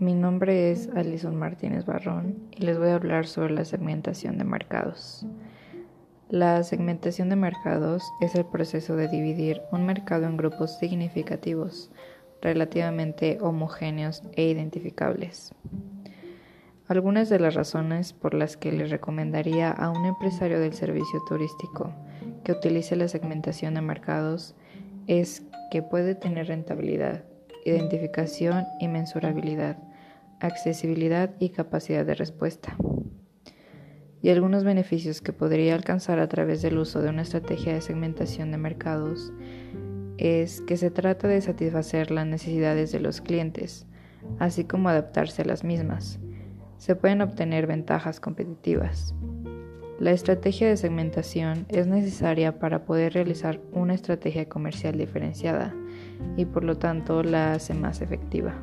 Mi nombre es Alison Martínez Barrón y les voy a hablar sobre la segmentación de mercados. La segmentación de mercados es el proceso de dividir un mercado en grupos significativos, relativamente homogéneos e identificables. Algunas de las razones por las que le recomendaría a un empresario del servicio turístico que utilice la segmentación de mercados es que puede tener rentabilidad, identificación y mensurabilidad, accesibilidad y capacidad de respuesta. Y algunos beneficios que podría alcanzar a través del uso de una estrategia de segmentación de mercados es que se trata de satisfacer las necesidades de los clientes, así como adaptarse a las mismas se pueden obtener ventajas competitivas. La estrategia de segmentación es necesaria para poder realizar una estrategia comercial diferenciada y por lo tanto la hace más efectiva.